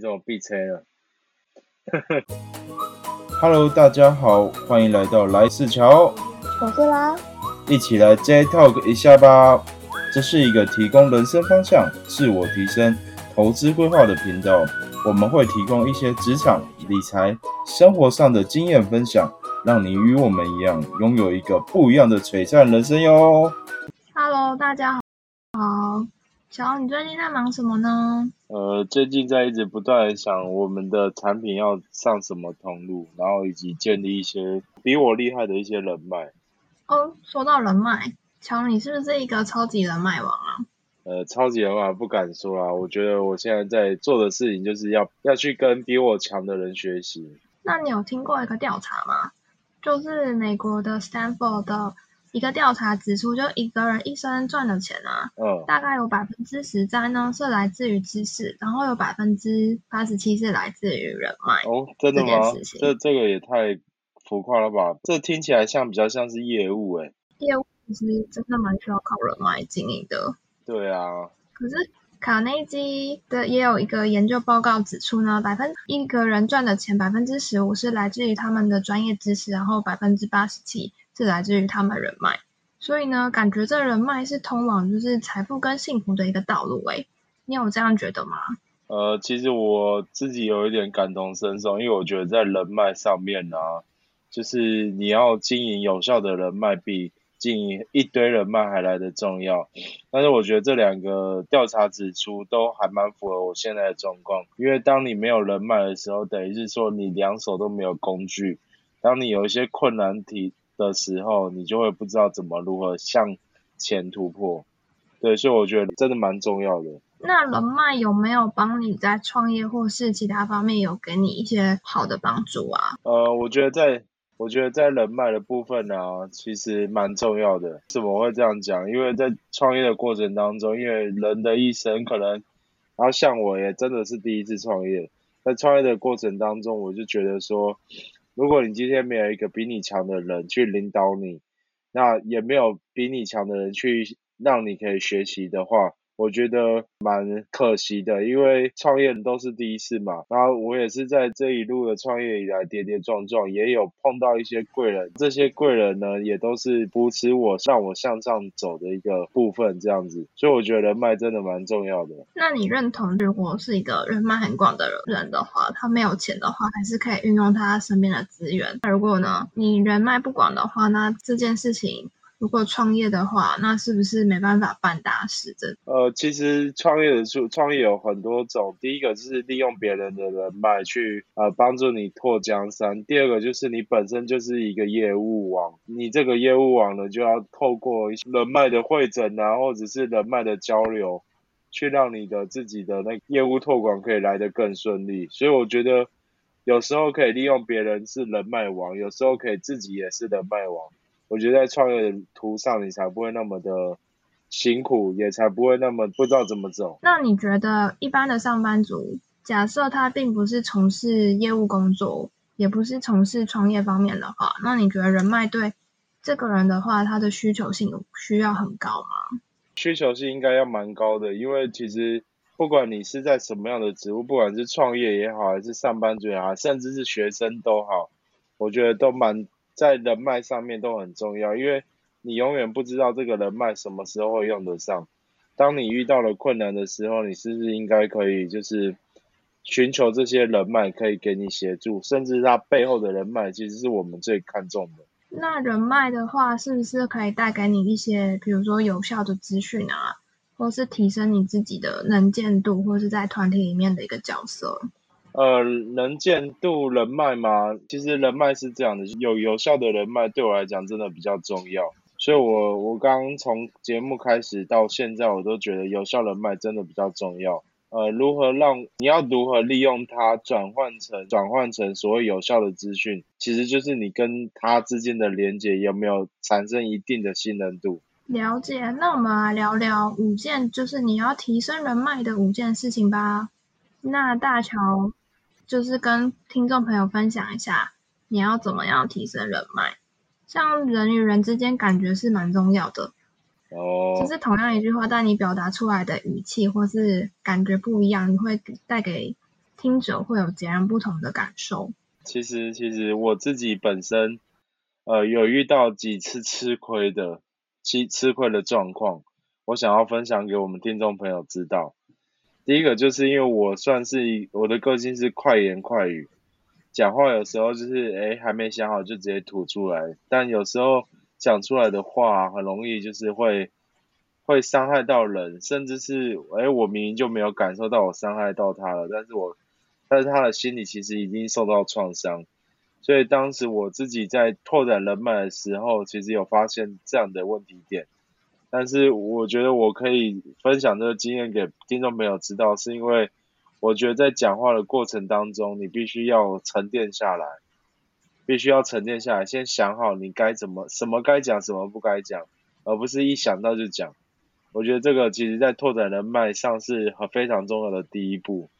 这种必车了。Hello，大家好，欢迎来到来四桥，我是啦，一起来 J Talk 一下吧。这是一个提供人生方向、自我提升、投资规划的频道。我们会提供一些职场、理财、生活上的经验分享，让你与我们一样，拥有一个不一样的璀璨人生哟。Hello，大家好。好，乔，你最近在忙什么呢？呃，最近在一直不断想我们的产品要上什么通路，然后以及建立一些比我厉害的一些人脉。哦，说到人脉，乔，你是不是一个超级人脉王啊？呃，超级人脉不敢说啦，我觉得我现在在做的事情就是要要去跟比我强的人学习。那你有听过一个调查吗？就是美国的 Stanford 的一个调查指出，就一个人一生赚的钱啊，嗯，大概有百分之十三呢是来自于知识，然后有百分之八十七是来自于人脉。哦，真的吗这这个也太浮夸了吧？这听起来像比较像是业务诶、业务其实真的蛮需要靠人脉经营的。对啊，可是卡内基的也有一个研究报告指出呢，百分一个人赚的钱百分之十五是来自于他们的专业知识，然后百分之八十七是来自于他们人脉。所以呢，感觉这人脉是通往就是财富跟幸福的一个道路。诶，你有这样觉得吗？呃，其实我自己有一点感同身受，因为我觉得在人脉上面呢、就是你要经营有效的人脉，比经营一堆人脉还来得重要。但是我觉得这两个调查指出都还蛮符合我现在的状况，因为当你没有人脉的时候，等于是说你两手都没有工具。当你有一些困难题的时候，你就会不知道怎么如何向前突破。对，所以我觉得真的蛮重要的。那人脉有没有帮你在创业或是其他方面有给你一些好的帮助啊？呃，我觉得在，我觉得在人脉的部分呢、其实蛮重要的。怎么会这样讲？因为在创业的过程当中，因为人的一生可能，然后像我也真的是第一次创业，在创业的过程当中，我就觉得说，如果你今天没有一个比你强的人去领导你，那也没有比你强的人去让你可以学习的话，我觉得蛮可惜的，因为创业都是第一次嘛。然后我也是在这一路的创业以来跌跌撞撞，也有碰到一些贵人，这些贵人呢也都是扶持我，让我向上走的一个部分，这样子。所以我觉得人脉真的蛮重要的。那你认同，如果是一个人脉很广的人的话，他没有钱的话，还是可以运用他身边的资源。那如果呢，你人脉不广的话，那这件事情如果创业的话，那是不是没办法办大事？这呃，其实创业的创创业有很多种，第一个就是利用别人的人脉去呃帮助你拓江山，第二个就是你本身就是一个业务网，你这个业务网呢就要透过人脉的会诊啊，或者是人脉的交流，去让你的自己的那业务拓广可以来得更顺利。所以我觉得有时候可以利用别人是人脉网，有时候可以自己也是人脉网。我觉得在创业的途上，你才不会那么的辛苦，也才不会那么不知道怎么走。那你觉得一般的上班族，假设他并不是从事业务工作，也不是从事创业方面的话，那你觉得人脉对这个人的话，他的需求性需要很高吗？需求性应该要蛮高的，因为其实不管你是在什么样的职务，不管是创业也好，还是上班族也好，甚至是学生都好，我觉得都蛮在人脉上面都很重要，因为你永远不知道这个人脉什么时候会用得上。当你遇到了困难的时候，你是不是应该可以就是寻求这些人脉可以给你协助，甚至他背后的人脉其实是我们最看重的。那人脉的话，是不是可以带给你一些，比如说有效的资讯啊，或是提升你自己的能见度，或是在团体里面的一个角色？呃，能见度人脉吗，其实人脉是这样的，有有效的人脉对我来讲真的比较重要。所以我我刚从节目开始到现在，我都觉得有效人脉真的比较重要。呃，如何让你要如何利用它转换成转换成所谓有效的资讯，其实就是你跟他之间的连接有没有产生一定的信任度。了解，那我们来聊聊五件，就是你要提升人脉的五件事情吧。那大乔就是跟听众朋友分享一下，你要怎么样提升人脉。像人与人之间感觉是蛮重要的，哦就，是同样一句话，但你表达出来的语气或是感觉不一样，你会带给听者会有截然不同的感受。其实，其实我自己本身，呃，有遇到几次吃亏的，吃吃亏的状况，我想要分享给我们听众朋友知道。第一个就是因为我算是我的个性是快言快语，讲话有时候就是哎还没想好就直接吐出来，但有时候讲出来的话很容易就是会会伤害到人，甚至是哎我明明就没有感受到我伤害到他了，但是我但是他的心里其实已经受到创伤，所以当时我自己在拓展人脉的时候，其实有发现这样的问题点。但是我觉得我可以分享这个经验给听众朋友知道，是因为我觉得在讲话的过程当中，你必须要沉淀下来，必须要沉淀下来，先想好你该怎么什么该讲，什么不该讲，而不是一想到就讲。我觉得这个其实在拓展人脉上是很非常重要的第一步，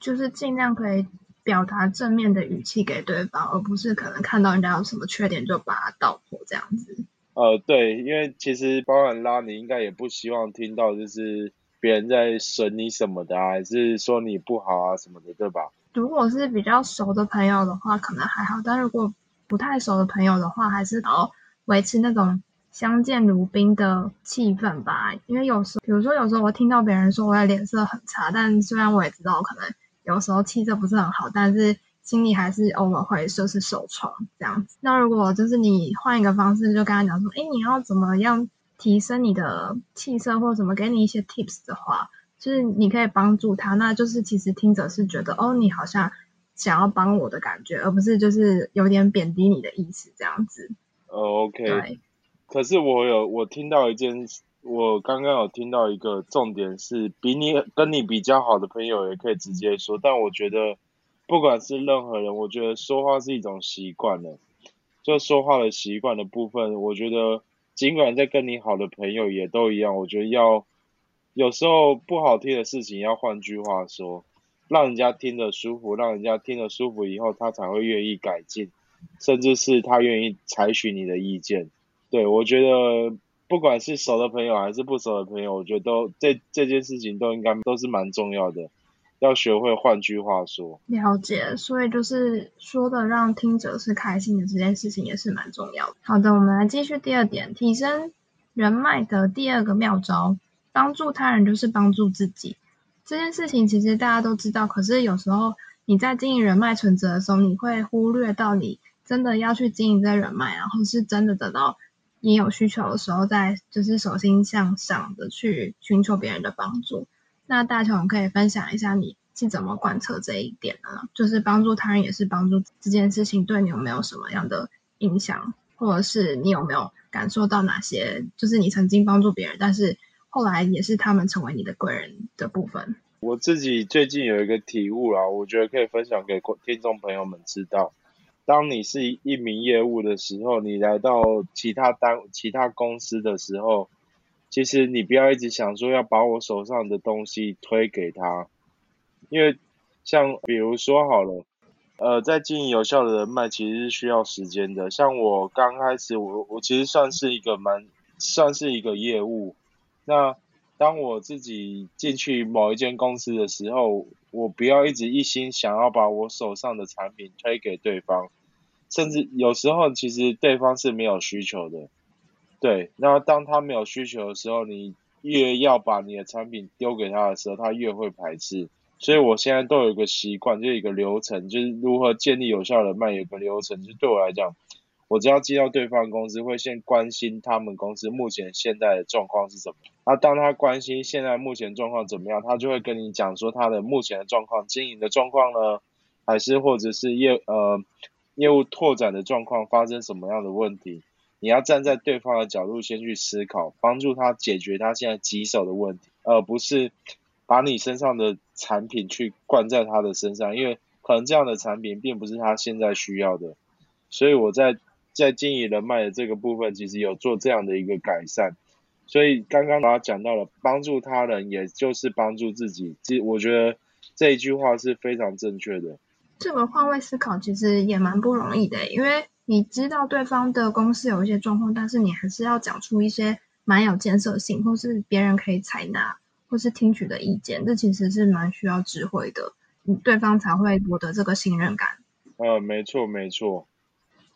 就是尽量可以表达正面的语气给对方，而不是可能看到人家有什么缺点就把它道破这样子。呃，对，因为其实包含拉，你应该也不希望听到就是别人在损你什么的啊，还是说你不好啊什么的，对吧？如果是比较熟的朋友的话，可能还好；但如果不太熟的朋友的话，还是要维持那种相见如宾的气氛吧。因为有时，比如说有时候我听到别人说我的脸色很差，但虽然我也知道我可能有时候气色不是很好，但是。心里还是偶尔会说是受创这样子。那如果就是你换一个方式，就跟他讲说，哎，你要怎么样提升你的气色，或者怎么给你一些 tips 的话，就是你可以帮助他。那就是其实听者是觉得，哦，你好像想要帮我的感觉，而不是就是有点贬低你的意思这样子。哦，OK。可是我有我听到一件，我刚刚有听到一个重点是，比你跟你比较好的朋友也可以直接说，但我觉得。不管是任何人，我觉得说话是一种习惯了。就说话的习惯的部分，我觉得尽管在跟你好的朋友也都一样，我觉得要有时候不好听的事情要换句话说，让人家听得舒服，让人家听得舒服以后，他才会愿意改进，甚至是他愿意采取你的意见。对我觉得不管是熟的朋友还是不熟的朋友，我觉得都这这件事情都应该都是蛮重要的。要学会换句话说，了解，所以就是说的让听者是开心的这件事情也是蛮重要的。好的，我们来继续第二点，提升人脉的第二个妙招，帮助他人就是帮助自己。这件事情其实大家都知道，可是有时候你在经营人脉存折的时候，你会忽略到你真的要去经营这人脉，然后是真的得到你有需求的时候，再就是手心向上的去寻求别人的帮助。那大雄可以分享一下你是怎么贯彻这一点呢？就是帮助他人也是帮助这件事情，对你有没有什么样的影响，或者是你有没有感受到哪些，就是你曾经帮助别人，但是后来也是他们成为你的贵人的部分。我自己最近有一个体悟啦，我觉得可以分享给听众朋友们知道。当你是一名业务的时候，你来到其他单其他公司的时候。其实你不要一直想说要把我手上的东西推给他，因为像比如说好了，呃，在经营有效的人脉其实是需要时间的。像我刚开始，我我其实算是一个蛮算是一个业务。那当我自己进去某一间公司的时候，我不要一直一心想要把我手上的产品推给对方，甚至有时候其实对方是没有需求的。对，那当他没有需求的时候，你越要把你的产品丢给他的时候，他越会排斥。所以我现在都有一个习惯，就一个流程，就是如何建立有效人脉，有个流程。就对我来讲，我只要接到对方公司，会先关心他们公司目前现在的状况是什么。那当他关心现在目前状况怎么样，他就会跟你讲说他的目前的状况、经营的状况呢，还是或者是业呃业务拓展的状况发生什么样的问题。你要站在对方的角度先去思考，帮助他解决他现在棘手的问题，而不是把你身上的产品去灌在他的身上，因为可能这样的产品并不是他现在需要的。所以我在在经营人脉的这个部分，其实有做这样的一个改善。所以刚刚他讲到了帮助他人，也就是帮助自己，其实我觉得这一句话是非常正确的。这个换位思考其实也蛮不容易的，因为。你知道对方的公司有一些状况，但是你还是要讲出一些蛮有建设性，或是别人可以采纳或是听取的意见，这其实是蛮需要智慧的。你对方才会获得这个信任感。呃，没错没错。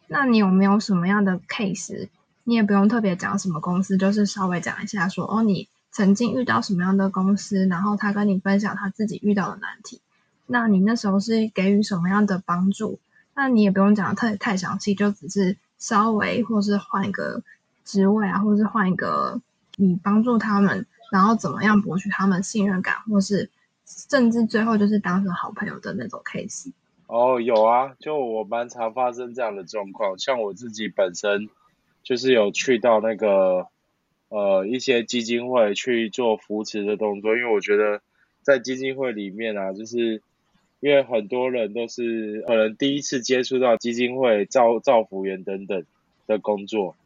那你有没有什么样的 case？你也不用特别讲什么公司，就是稍微讲一下说，哦，你曾经遇到什么样的公司，然后他跟你分享他自己遇到的难题，那你那时候是给予什么样的帮助？那你也不用讲的太太详细，就只是稍微或是换一个职位啊，或是换一个你帮助他们，然后怎么样博取他们信任感，或是甚至最后就是当成好朋友的那种 case。哦，有啊，就我蛮常发生这样的状况，像我自己本身就是有去到那个呃一些基金会去做扶持的动作，因为我觉得在基金会里面啊，就是因为很多人都是可能第一次接触到基金会造造福员等等的工作，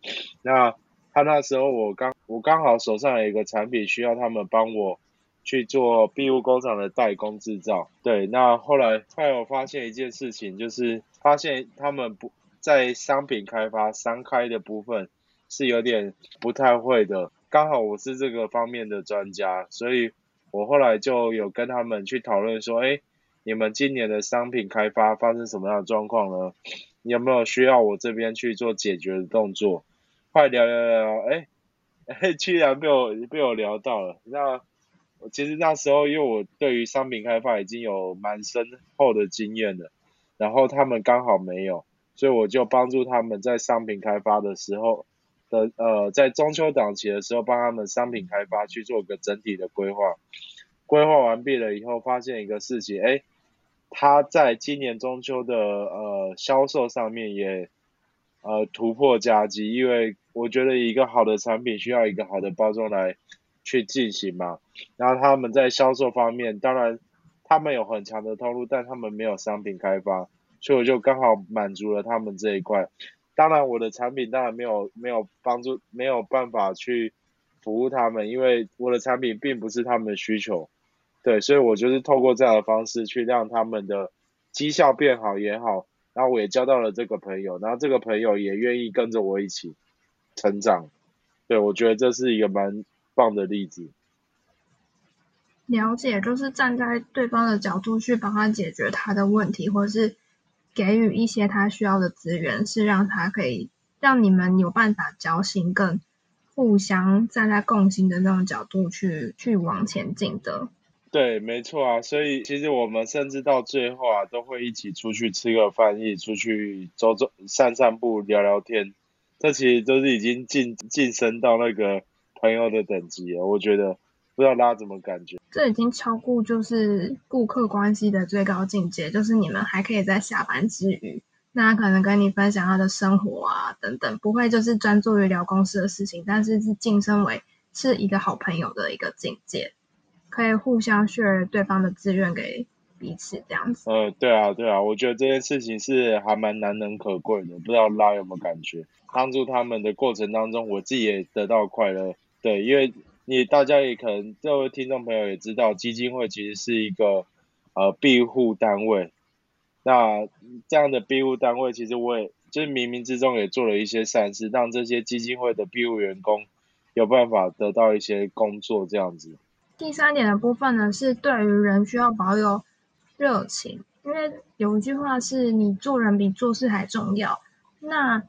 那他那时候我刚我刚好手上有一个产品需要他们帮我。去做庇护工厂的代工制造，对，那后来后来我发现一件事情，就是发现他们不在商品开发商开的部分是有点不太会的，刚好我是这个方面的专家，所以我后来就有跟他们去讨论说，哎，你们今年的商品开发发生什么样的状况呢？你有没有需要我这边去做解决的动作？快聊聊聊，哎哎，居然被我被我聊到了，那。其实那时候，因为我对于商品开发已经有蛮深厚的经验了，然后他们刚好没有，所以我就帮助他们在商品开发的时候的呃，在中秋档期的时候帮他们商品开发去做个整体的规划。规划完毕了以后，发现一个事情，哎，他在今年中秋的呃销售上面也呃突破佳绩，因为我觉得一个好的产品需要一个好的包装来。去进行嘛，然后他们在销售方面，当然他们有很强的通路，但他们没有商品开发，所以我就刚好满足了他们这一块。当然我的产品当然没有没有帮助，没有办法去服务他们，因为我的产品并不是他们的需求。对，所以我就是透过这样的方式去让他们的绩效变好也好，然后我也交到了这个朋友，然后这个朋友也愿意跟着我一起成长。对，我觉得这是一个蛮。棒的例子，了解就是站在对方的角度去帮他解决他的问题，或是给予一些他需要的资源，是让他可以让你们有办法交心，更互相站在共心的那种角度去去往前进的。对，没错啊，所以其实我们甚至到最后啊，都会一起出去吃个饭，一起出去走走、散散步、聊聊天，这其实都是已经晋晋升到那个。朋友的等级了，我觉得不知道大家怎么感觉。这已经超过就是顾客关系的最高境界，就是你们还可以在下班之余，那可能跟你分享他的生活啊等等，不会就是专注于聊公司的事情，但是是晋升为是一个好朋友的一个境界，可以互相 share 对方的资源给彼此这样子。呃，对啊，对啊，我觉得这件事情是还蛮难能可贵的，不知道拉有没有感觉？帮助他们的过程当中，我自己也得到快乐。对，因为你大家也可能各位听众朋友也知道，基金会其实是一个呃庇护单位。那这样的庇护单位，其实我也就是冥冥之中也做了一些善事，让这些基金会的庇护员工有办法得到一些工作这样子。第三点的部分呢，是对于人需要保有热情，因为有一句话是你做人比做事还重要。那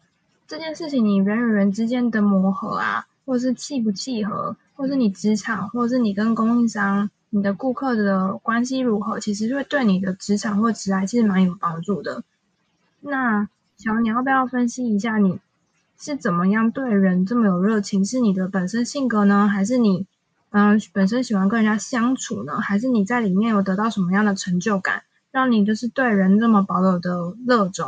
这件事情，你人与人之间的磨合啊。或是契不契合，或是你职场，或是你跟供应商、你的顾客的关系如何，其实会对你的职场或职来其实蛮有帮助的。那小你要不要分析一下，你是怎么样对人这么有热情？是你的本身性格呢，还是你嗯本身喜欢跟人家相处呢？还是你在里面有得到什么样的成就感，让你就是对人这么保有的热衷？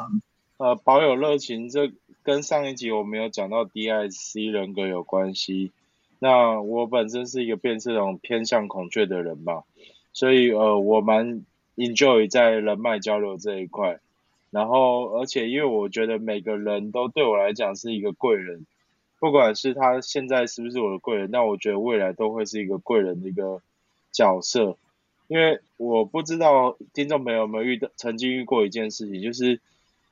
呃，保有热情这。跟上一集我们有讲到 DIC 人格有关系，那我本身是一个变这种偏向孔雀的人嘛，所以呃我蛮 enjoy 在人脉交流这一块，然后而且因为我觉得每个人都对我来讲是一个贵人，不管是他现在是不是我的贵人，那我觉得未来都会是一个贵人的一个角色，因为我不知道听众朋友有没有遇到曾经遇过一件事情，就是。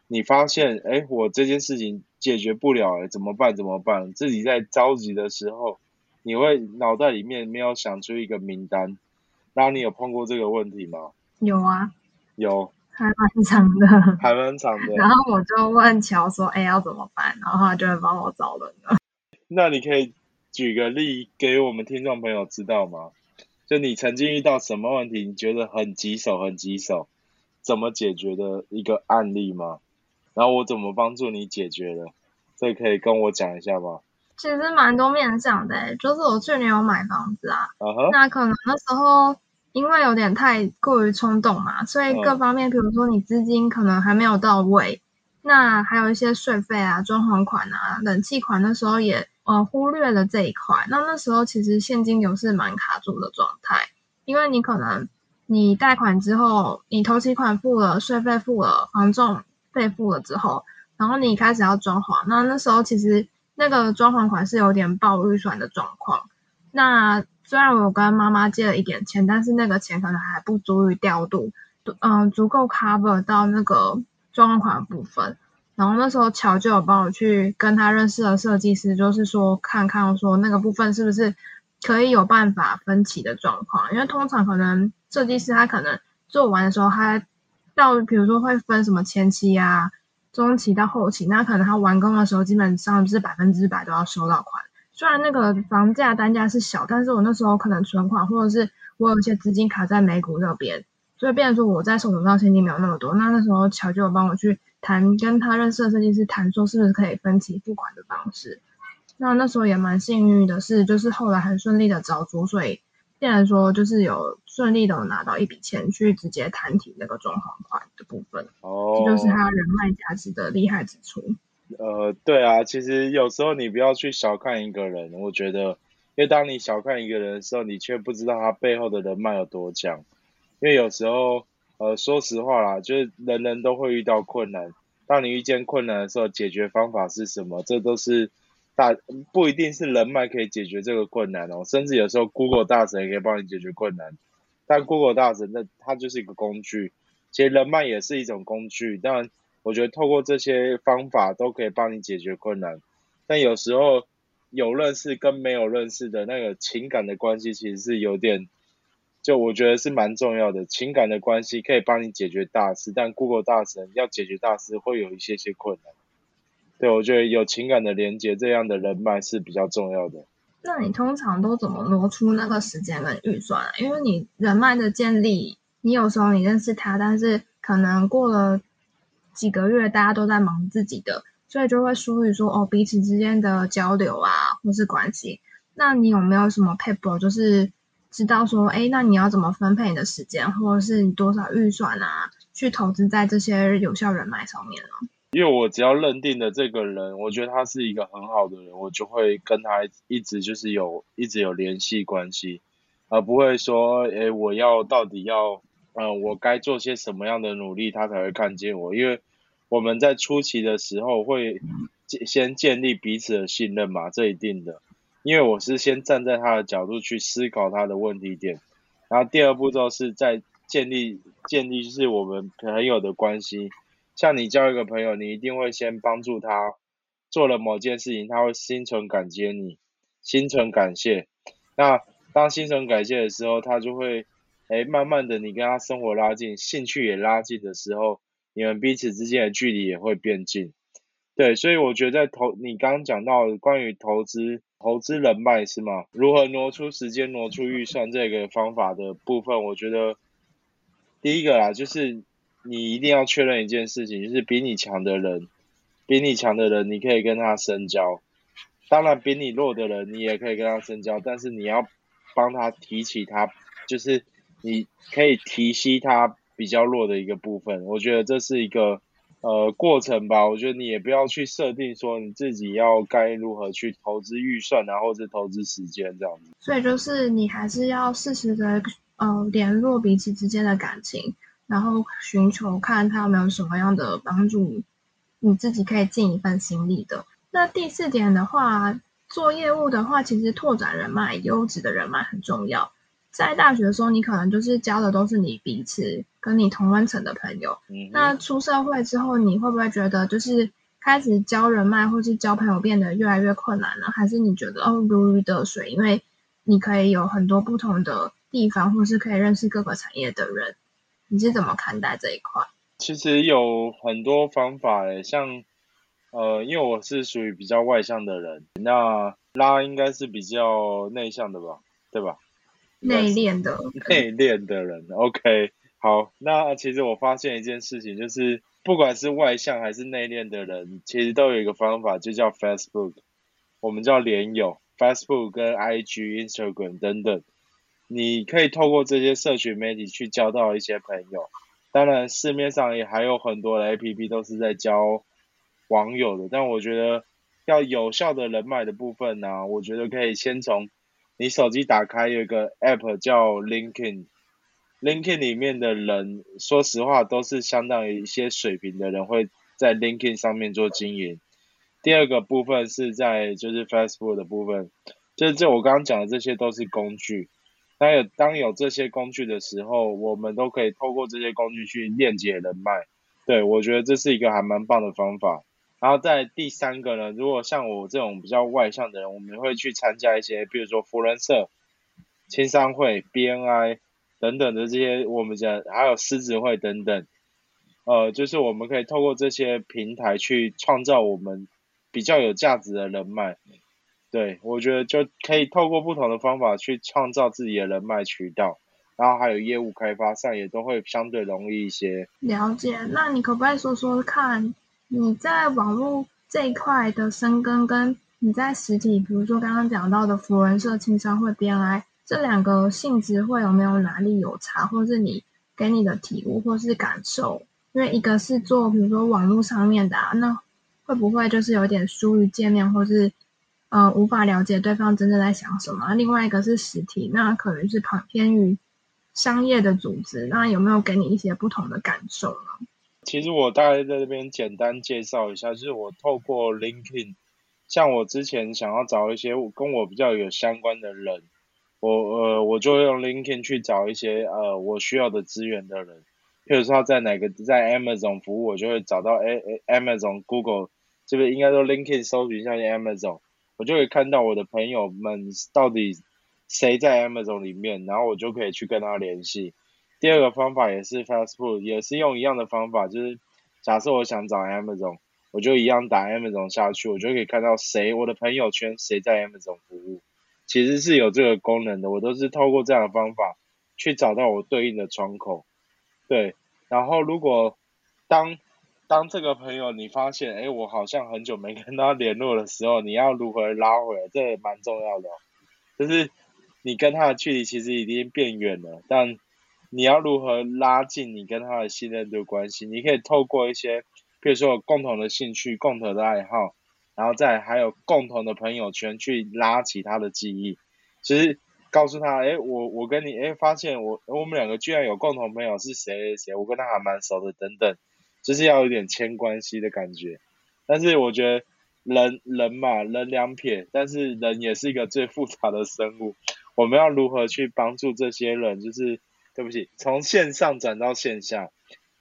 你发现，哎，我这件事情解决不了，哎，怎么办？怎么办？自己在着急的时候，你会脑袋里面没有想出一个名单，然后你有碰过这个问题吗？有啊，有，还蛮长的。还蛮长的。然后我就问乔说：“哎，要怎么办？”然后他就会帮我找人了。那你可以举个例给我们听众朋友知道吗？就你曾经遇到什么问题，你觉得很棘手、很棘手，怎么解决的一个案例吗？然后我怎么帮助你解决的？这可以跟我讲一下吗？其实蛮多面向的，就是我去年有买房子啊，那可能那时候因为有点太过于冲动嘛，所以各方面，比如说你资金可能还没有到位，那还有一些税费啊、装潢款啊、冷气款，那时候也呃忽略了这一块。那那时候其实现金流是蛮卡住的状态，因为你可能你贷款之后，你头期款付了，税费付了，房仲费付了之后，然后你开始要装潢，那那时候其实。那个装潢款是有点爆预算的状况。那虽然我跟妈妈借了一点钱，但是那个钱可能还不足以调度，嗯，足够 cover 到那个装潢款部分。然后那时候乔就有帮我去跟他认识的设计师，就是说看看说那个部分是不是可以有办法分期的状况。因为通常可能设计师他可能做完的时候，他到比如说会分什么前期啊。中期到后期，那可能他完工的时候，基本上是百分之百都要收到款。虽然那个房价单价是小，但是我那时候可能存款或者是我有一些资金卡在美股那边，所以变成说我在手头上现金没有那么多。那那时候乔就有帮我去谈，跟他认识的设计师谈，说是不是可以分期付款的方式。那那时候也蛮幸运的是，就是后来很顺利的找租，所以。变然说，就是有顺利的拿到一笔钱去直接谈提那个装潢款的部分，哦，这就是他人脉价值的厉害之处。呃，对啊，其实有时候你不要去小看一个人，我觉得，因为当你小看一个人的时候，你却不知道他背后的人脉有多强。因为有时候，呃，说实话啦，就是人人都会遇到困难，当你遇见困难的时候，解决方法是什么？这都是。大不一定是人脉可以解决这个困难哦，甚至有时候 Google 大神也可以帮你解决困难。但 Google 大神那它就是一个工具，其实人脉也是一种工具。但我觉得透过这些方法都可以帮你解决困难。但有时候有认识跟没有认识的那个情感的关系其实是有点，就我觉得是蛮重要的。情感的关系可以帮你解决大事，但 Google 大神要解决大事会有一些些困难。对，我觉得有情感的连接，这样的人脉是比较重要的。那你通常都怎么挪出那个时间跟预算？因为你人脉的建立，你有时候你认识他，但是可能过了几个月，大家都在忙自己的，所以就会疏于说哦彼此之间的交流啊，或是关系。那你有没有什么 paper，就是知道说，哎，那你要怎么分配你的时间，或者是你多少预算啊，去投资在这些有效人脉上面呢？因为我只要认定的这个人，我觉得他是一个很好的人，我就会跟他一直就是有一直有联系关系，而不会说，诶，我要到底要，嗯，我该做些什么样的努力，他才会看见我？因为我们在初期的时候会先建立彼此的信任嘛，这一定的。因为我是先站在他的角度去思考他的问题点，然后第二步骤是在建立建立就是我们朋友的关系。像你交一个朋友，你一定会先帮助他做了某件事情，他会心存感激你，心存感谢。那当心存感谢的时候，他就会，哎，慢慢的你跟他生活拉近，兴趣也拉近的时候，你们彼此之间的距离也会变近。对，所以我觉得投你刚刚讲到关于投资投资人脉是吗？如何挪出时间、挪出预算这个方法的部分，我觉得第一个啊，就是。你一定要确认一件事情，就是比你强的人，比你强的人，你可以跟他深交。当然，比你弱的人，你也可以跟他深交，但是你要帮他提起他，就是你可以提息他比较弱的一个部分。我觉得这是一个呃过程吧。我觉得你也不要去设定说你自己要该如何去投资预算，然后是投资时间这样子。所以就是你还是要适时的呃联络彼此之间的感情。然后寻求看他有没有什么样的帮助，你自己可以尽一份心力的。那第四点的话，做业务的话，其实拓展人脉、优质的人脉很重要。在大学的时候，你可能就是交的都是你彼此跟你同温层的朋友。那出社会之后，你会不会觉得就是开始交人脉或是交朋友变得越来越困难了？还是你觉得哦如鱼得水，因为你可以有很多不同的地方，或是可以认识各个产业的人？你是怎么看待这一块？其实有很多方法诶，像呃，因为我是属于比较外向的人，那拉应该是比较内向的吧，对吧？内敛的，内敛的人。OK，好，那其实我发现一件事情，就是不管是外向还是内敛的人，其实都有一个方法，就叫 Facebook，我们叫连友，Facebook 跟 IG、Instagram 等等，你可以透过这些社群媒体去交到一些朋友。当然，市面上也还有很多的 APP 都是在交网友的，但我觉得要有效的人脉的部分呢，我觉得可以先从。你手机打开有一个 app 叫 LinkedIn，LinkedIn 里面的人，说实话都是相当于一些水平的人会在 LinkedIn 上面做经营。第二个部分是在就是 Facebook 的部分，就是这我刚刚讲的这些都是工具。当有当有这些工具的时候，我们都可以透过这些工具去链接人脉。对我觉得这是一个还蛮棒的方法。然后在第三个呢，如果像我这种比较外向的人，我们会去参加一些，比如说福人社、青商会、BNI 等等的这些，我们讲还有狮子会等等，呃，就是我们可以透过这些平台去创造我们比较有价值的人脉。对我觉得就可以透过不同的方法去创造自己的人脉渠道，然后还有业务开发上也都会相对容易一些。了解，那你可不可以说说看？你在网络这一块的深耕，跟你在实体，比如说刚刚讲到的福人社、青商会、BNI 这两个性质，会有没有哪里有差，或是你给你的体悟或是感受？因为一个是做比如说网络上面的，那会不会就是有点疏于见面，或是呃无法了解对方真正在想什么？另外一个是实体，那可能是旁偏于商业的组织，那有没有给你一些不同的感受呢？其实我大概在这边简单介绍一下，就是我透过 LinkedIn，像我之前想要找一些跟我比较有相关的人，我呃我就用 LinkedIn 去找一些呃我需要的资源的人，譬如说在哪个在 Amazon 服务，我就会找到 A Amazon Google 这边应该说 LinkedIn 搜寻一下 Amazon，我就会看到我的朋友们到底谁在 Amazon 里面，然后我就可以去跟他联系。第二个方法也是 Facebook，也是用一样的方法，就是假设我想找 Amazon，我就一样打 Amazon 下去，我就可以看到谁我的朋友圈谁在 Amazon 服务，其实是有这个功能的，我都是透过这样的方法去找到我对应的窗口。对，然后如果当当这个朋友你发现，哎，我好像很久没跟他联络的时候，你要如何拉回来，这也蛮重要的，就是你跟他的距离其实已经变远了，但你要如何拉近你跟他的信任度关系？你可以透过一些，比如说有共同的兴趣、共同的爱好，然后再还有共同的朋友圈去拉起他的记忆。其实告诉他，哎，我我跟你，哎，发现我我们两个居然有共同朋友是谁谁谁，我跟他还蛮熟的，等等，就是要有点牵关系的感觉。但是我觉得人人嘛，人两撇，但是人也是一个最复杂的生物。我们要如何去帮助这些人？就是。对不起，从线上转到线下，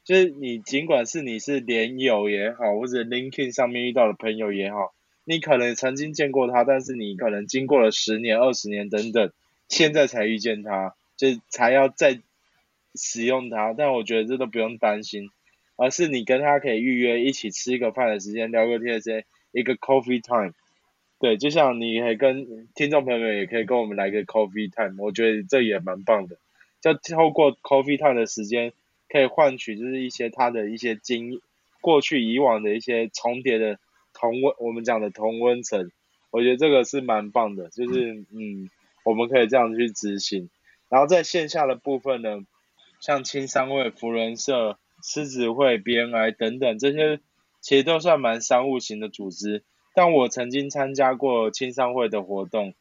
就是你尽管是你是连友也好，或者 LinkedIn 上面遇到的朋友也好，你可能曾经见过他，但是你可能经过了十年、二十年等等，现在才遇见他，就才要再使用他。但我觉得这都不用担心，而是你跟他可以预约一起吃一个饭的时间，聊个天的时间，一个 coffee time。对，就像你可以跟听众朋友们也可以跟我们来个 coffee time，我觉得这也蛮棒的。就透过 coffee time 的时间，可以换取就是一些他的一些经过去以往的一些重叠的同温，我们讲的同温层，我觉得这个是蛮棒的，就是嗯，我们可以这样去执行。然后在线下的部分呢，像青商会、福人社、狮子会、BNI 等等这些，其实都算蛮商务型的组织。但我曾经参加过青商会的活动，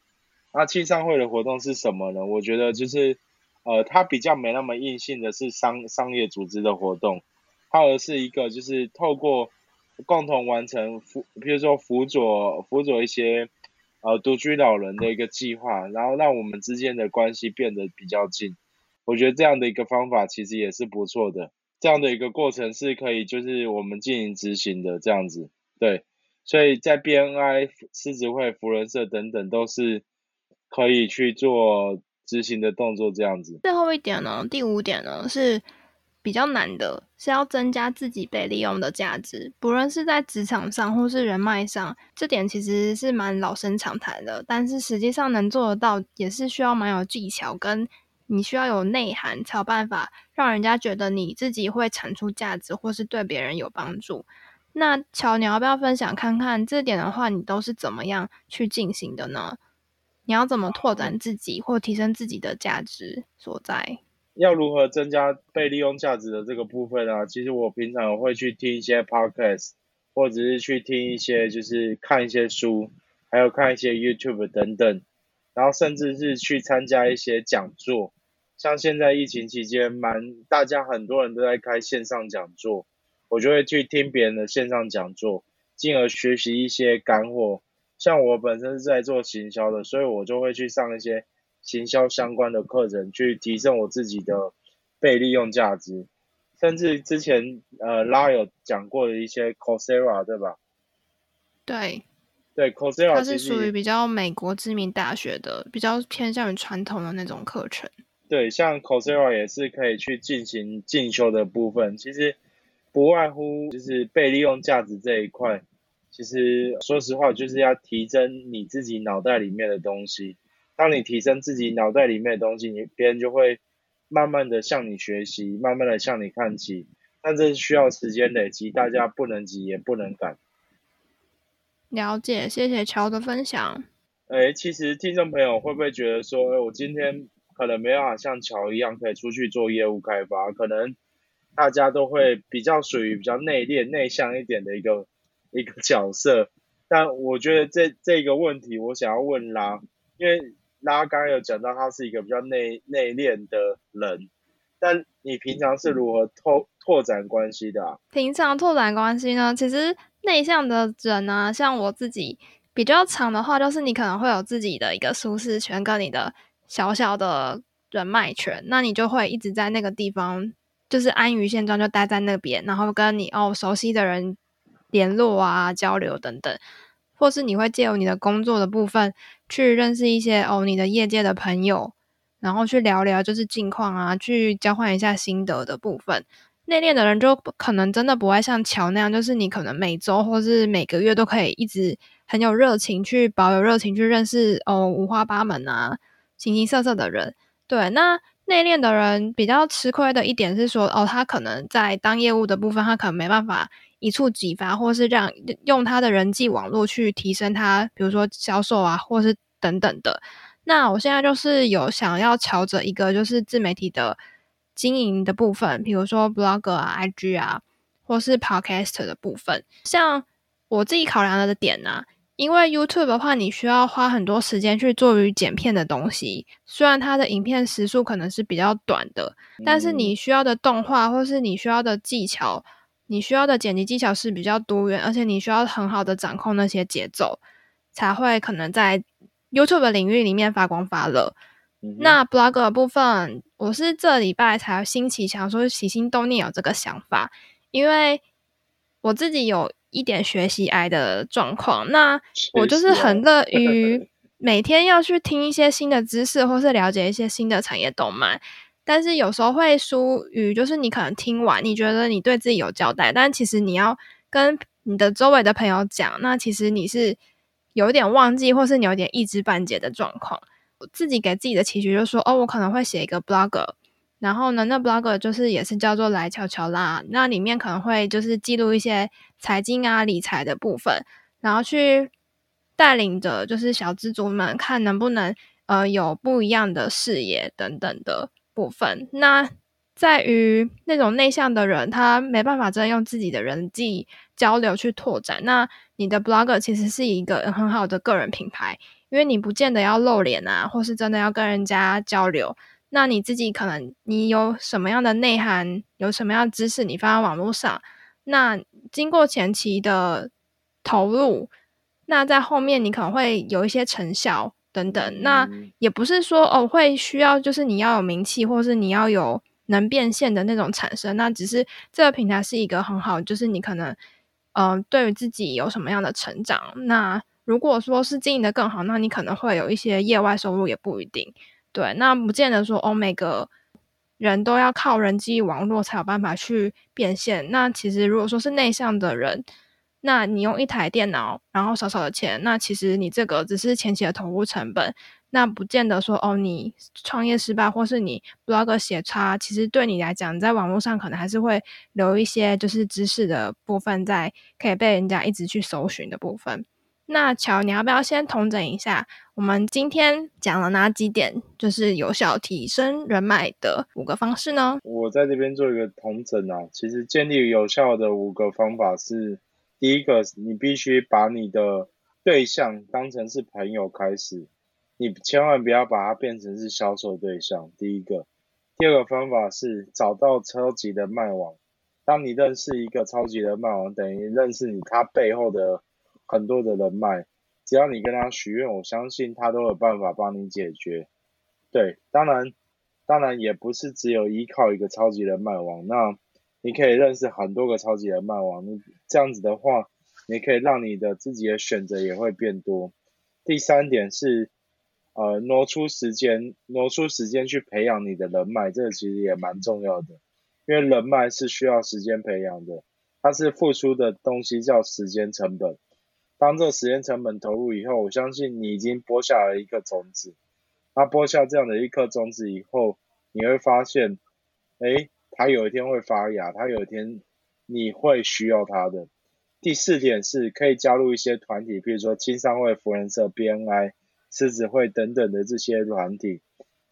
那青商会的活动是什么呢？我觉得就是。呃，它比较没那么硬性的是商商业组织的活动，它而是一个就是透过共同完成辅，比如说辅佐辅佐一些呃独居老人的一个计划，然后让我们之间的关系变得比较近。我觉得这样的一个方法其实也是不错的，这样的一个过程是可以就是我们进行执行的这样子，对，所以在 BNI、狮子会、福人社等等都是可以去做。执行的动作这样子。最后一点呢，第五点呢是比较难的是要增加自己被利用的价值，不论是在职场上或是人脉上，这点其实是蛮老生常谈的。但是实际上能做得到，也是需要蛮有技巧，跟你需要有内涵，才有办法让人家觉得你自己会产出价值，或是对别人有帮助。那乔，你要不要分享看看这点的话，你都是怎么样去进行的呢？你要怎么拓展自己或提升自己的价值所在？要如何增加被利用价值的这个部分啊？其实我平常会去听一些 podcast，或者是去听一些，就是看一些书，还有看一些 YouTube 等等，然后甚至是去参加一些讲座。像现在疫情期间，蛮大家很多人都在开线上讲座，我就会去听别人的线上讲座，进而学习一些干货。像我本身是在做行销的，所以我就会去上一些。行销相关的课程，去提升我自己的被利用价值，甚至之前呃拉有讲过的一些 Coursera，对吧？对，对 Coursera，它是属于比较美国知名大学的，比较偏向于传统的那种课程。对，像 Coursera 也是可以去进行进修的部分，其实不外乎就是被利用价值这一块。其实说实话，就是要提升你自己脑袋里面的东西。当你提升自己脑袋里面的东西，你别人就会慢慢的向你学习，慢慢的向你看齐。但这是需要时间累积，大家不能急也不能赶。了解，谢谢乔的分享。哎，其实听众朋友会不会觉得说，哎，我今天可能没办法像乔一样可以出去做业务开发，可能大家都会比较属于比较内敛、内向一点的一个一个角色。但我觉得这这个问题，我想要问拉，因为。拉刚刚有讲到，他是一个比较内内敛的人，但你平常是如何拓拓展关系的？平常拓展关系呢？其实内向的人呢，像我自己比较长的话，就是你可能会有自己的一个舒适圈，跟你的小小的人脉圈，那你就会一直在那个地方，就是安于现状，就待在那边，然后跟你哦熟悉的人联络啊、交流等等。或是你会借由你的工作的部分去认识一些哦你的业界的朋友，然后去聊聊就是近况啊，去交换一下心得的部分。内敛的人就可能真的不会像乔那样，就是你可能每周或是每个月都可以一直很有热情去保有热情去认识哦五花八门啊形形色色的人。对，那内敛的人比较吃亏的一点是说哦他可能在当业务的部分，他可能没办法。一触即发，或是让用他的人际网络去提升他，比如说销售啊，或是等等的。那我现在就是有想要朝着一个就是自媒体的经营的部分，比如说 blog 啊、IG 啊，或是 podcast 的部分。像我自己考量的点呢，因为 YouTube 的话，你需要花很多时间去做于剪片的东西，虽然它的影片时速可能是比较短的，但是你需要的动画或是你需要的技巧。你需要的剪辑技巧是比较多元，而且你需要很好的掌控那些节奏，才会可能在 YouTube 的领域里面发光发热。那 Blog 的部分，我是这礼拜才兴起想说起心动念有这个想法，因为我自己有一点学习癌的状况，那我就是很乐 于每天要去听一些新的知识，或是了解一些新的产业动漫。但是有时候会疏于，就是你可能听完，你觉得你对自己有交代，但其实你要跟你的周围的朋友讲，那其实你是有点忘记，或是你有点一知半解的状况。我自己给自己的期许就是说，哦，我可能会写一个 blog，然后呢，那 blog 就是也是叫做来悄悄啦，那里面可能会就是记录一些财经啊、理财的部分，然后去带领着就是小资族们看能不能呃有不一样的视野等等的。部分，那在于那种内向的人，他没办法真的用自己的人际交流去拓展。那你的 blogger 其实是一个很好的个人品牌，因为你不见得要露脸啊，或是真的要跟人家交流。那你自己可能你有什么样的内涵，有什么样的知识，你放在网络上，那经过前期的投入，那在后面你可能会有一些成效。等等，那也不是说哦会需要，就是你要有名气，或是你要有能变现的那种产生。那只是这个平台是一个很好，就是你可能，嗯，对于自己有什么样的成长。那如果说是经营的更好，那你可能会有一些业外收入，也不一定。对，那不见得说哦每个人都要靠人际网络才有办法去变现。那其实如果说是内向的人，那你用一台电脑，然后少少的钱，那其实你这个只是前期的投入成本，那不见得说哦，你创业失败或是你 blog 写差，其实对你来讲，在网络上可能还是会留一些就是知识的部分在，可以被人家一直去搜寻的部分。那乔，你要不要先统整一下，我们今天讲了哪几点，就是有效提升人脉的五个方式呢？我在这边做一个统整啊，其实建立有效的五个方法是：第一个，你必须把你的对象当成是朋友开始，你千万不要把它变成是销售对象。第一个，第二个方法是找到超级的卖网。当你认识一个超级的卖网，等于认识你他背后的。很多的人脉，只要你跟他许愿，我相信他都有办法帮你解决。对，当然，当然也不是只有依靠一个超级人脉网，那你可以认识很多个超级人脉网。你这样子的话，你可以让你的自己的选择也会变多。第三点是，呃，挪出时间，挪出时间去培养你的人脉，这个其实也蛮重要的，因为人脉是需要时间培养的，它是付出的东西叫时间成本。当这个时间成本投入以后，我相信你已经播下了一颗种子。那播下这样的一颗种子以后，你会发现，哎，它有一天会发芽，它有一天你会需要它的。第四点是可以加入一些团体，比如说青商会、福人社、BNI、狮子会等等的这些团体。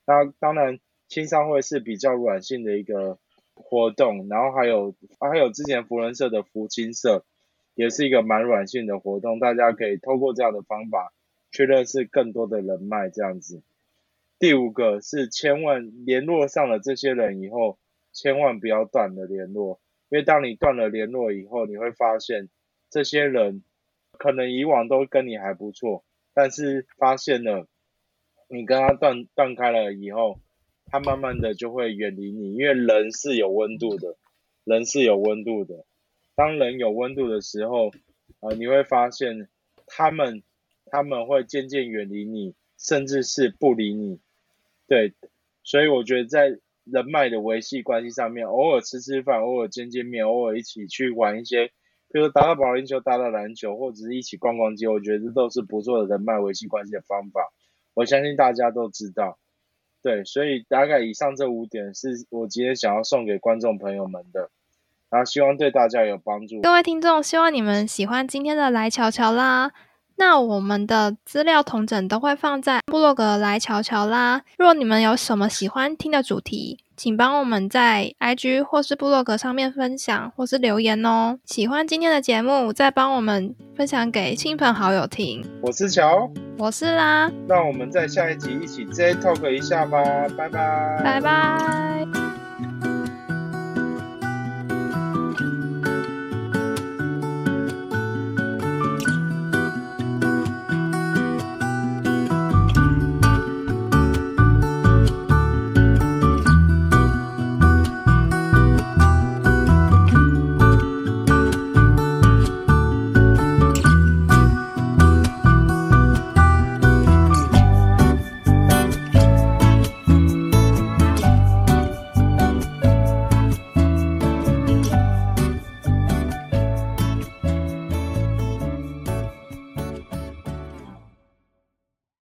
那当然，青商会是比较软性的一个活动，然后还有还有之前福人社的福青社。也是一个蛮软性的活动，大家可以透过这样的方法去认识更多的人脉，这样子。第五个是千万联络上了这些人以后，千万不要断了联络，因为当你断了联络以后，你会发现这些人可能以往都跟你还不错，但是发现了你跟他断断开了以后，他慢慢的就会远离你，因为人是有温度的，人是有温度的。当人有温度的时候，呃，你会发现他们他们会渐渐远离你，甚至是不理你。对，所以我觉得在人脉的维系关系上面，偶尔吃吃饭，偶尔见见面，偶尔一起去玩一些，比如打打保龄球、打打篮球，或者是一起逛逛街，我觉得这都是不错的人脉维系关系的方法。我相信大家都知道。对，所以大概以上这五点是我今天想要送给观众朋友们的。啊，希望对大家有帮助。各位听众，希望你们喜欢今天的来瞧瞧啦。那我们的资料同整都会放在部落格来瞧瞧啦。若你们有什么喜欢听的主题，请帮我们在 IG 或是部落格上面分享或是留言哦。喜欢今天的节目，再帮我们分享给亲朋好友听。我是乔，我是啦。那我们在下一集一起 J talk 一下吧，拜拜，拜拜。